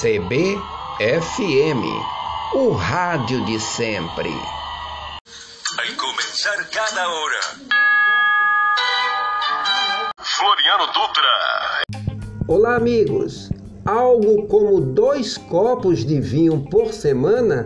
CBFM, o rádio de sempre. Vai começar cada hora. Floriano Dutra. Olá, amigos. Algo como dois copos de vinho por semana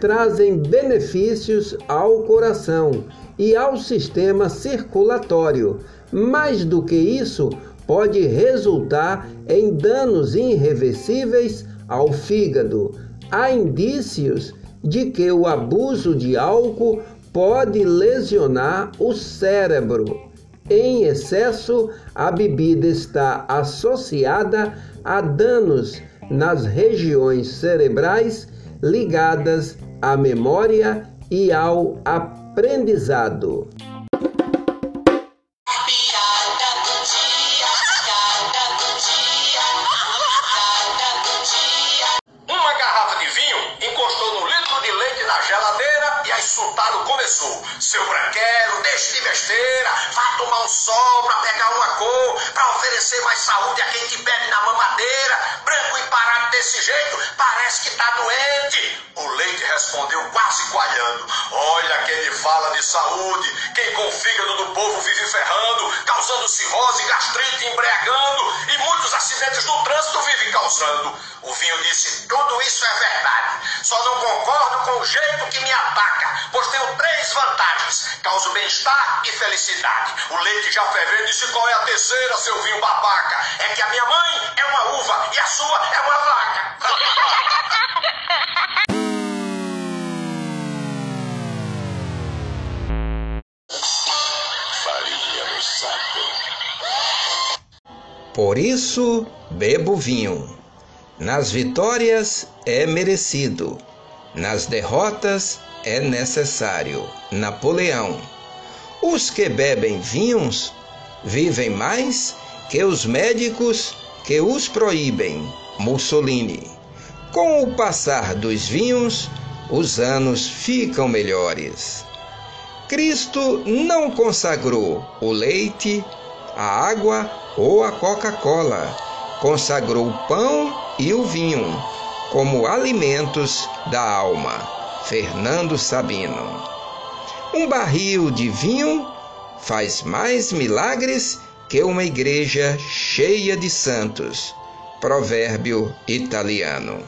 trazem benefícios ao coração e ao sistema circulatório. Mais do que isso, pode resultar em danos irreversíveis ao fígado. Há indícios de que o abuso de álcool pode lesionar o cérebro. Em excesso, a bebida está associada a danos nas regiões cerebrais ligadas à memória e ao aprendizado. Insultado começou. Seu branquelo, deixe de besteira, vá tomar um sol pra pegar uma cor, pra oferecer mais saúde a quem te bebe na mamadeira. Branco e parado desse jeito, parece que tá doente. O leite respondeu quase coalhando. Olha quem me fala de saúde, quem com o fígado do povo vive ferrando, causando cirrose, gastrite, embriagando e muitos acidentes no trânsito vive causando. O vinho disse: tudo isso é verdade, só não concordo com o jeito que me ataca três vantagens: causo bem-estar e felicidade. O leite já fervendo disse qual é a terceira, seu vinho babaca. É que a minha mãe é uma uva e a sua é uma vaca. Por isso, bebo vinho. Nas vitórias é merecido, nas derrotas é necessário. Napoleão. Os que bebem vinhos vivem mais que os médicos que os proíbem. Mussolini. Com o passar dos vinhos, os anos ficam melhores. Cristo não consagrou o leite, a água ou a Coca-Cola. Consagrou o pão e o vinho como alimentos da alma. Fernando Sabino. Um barril de vinho faz mais milagres que uma igreja cheia de santos. Provérbio italiano.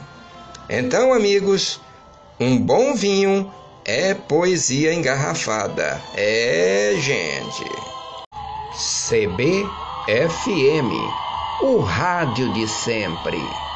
Então, amigos, um bom vinho é poesia engarrafada. É, gente. CBFM, o rádio de sempre.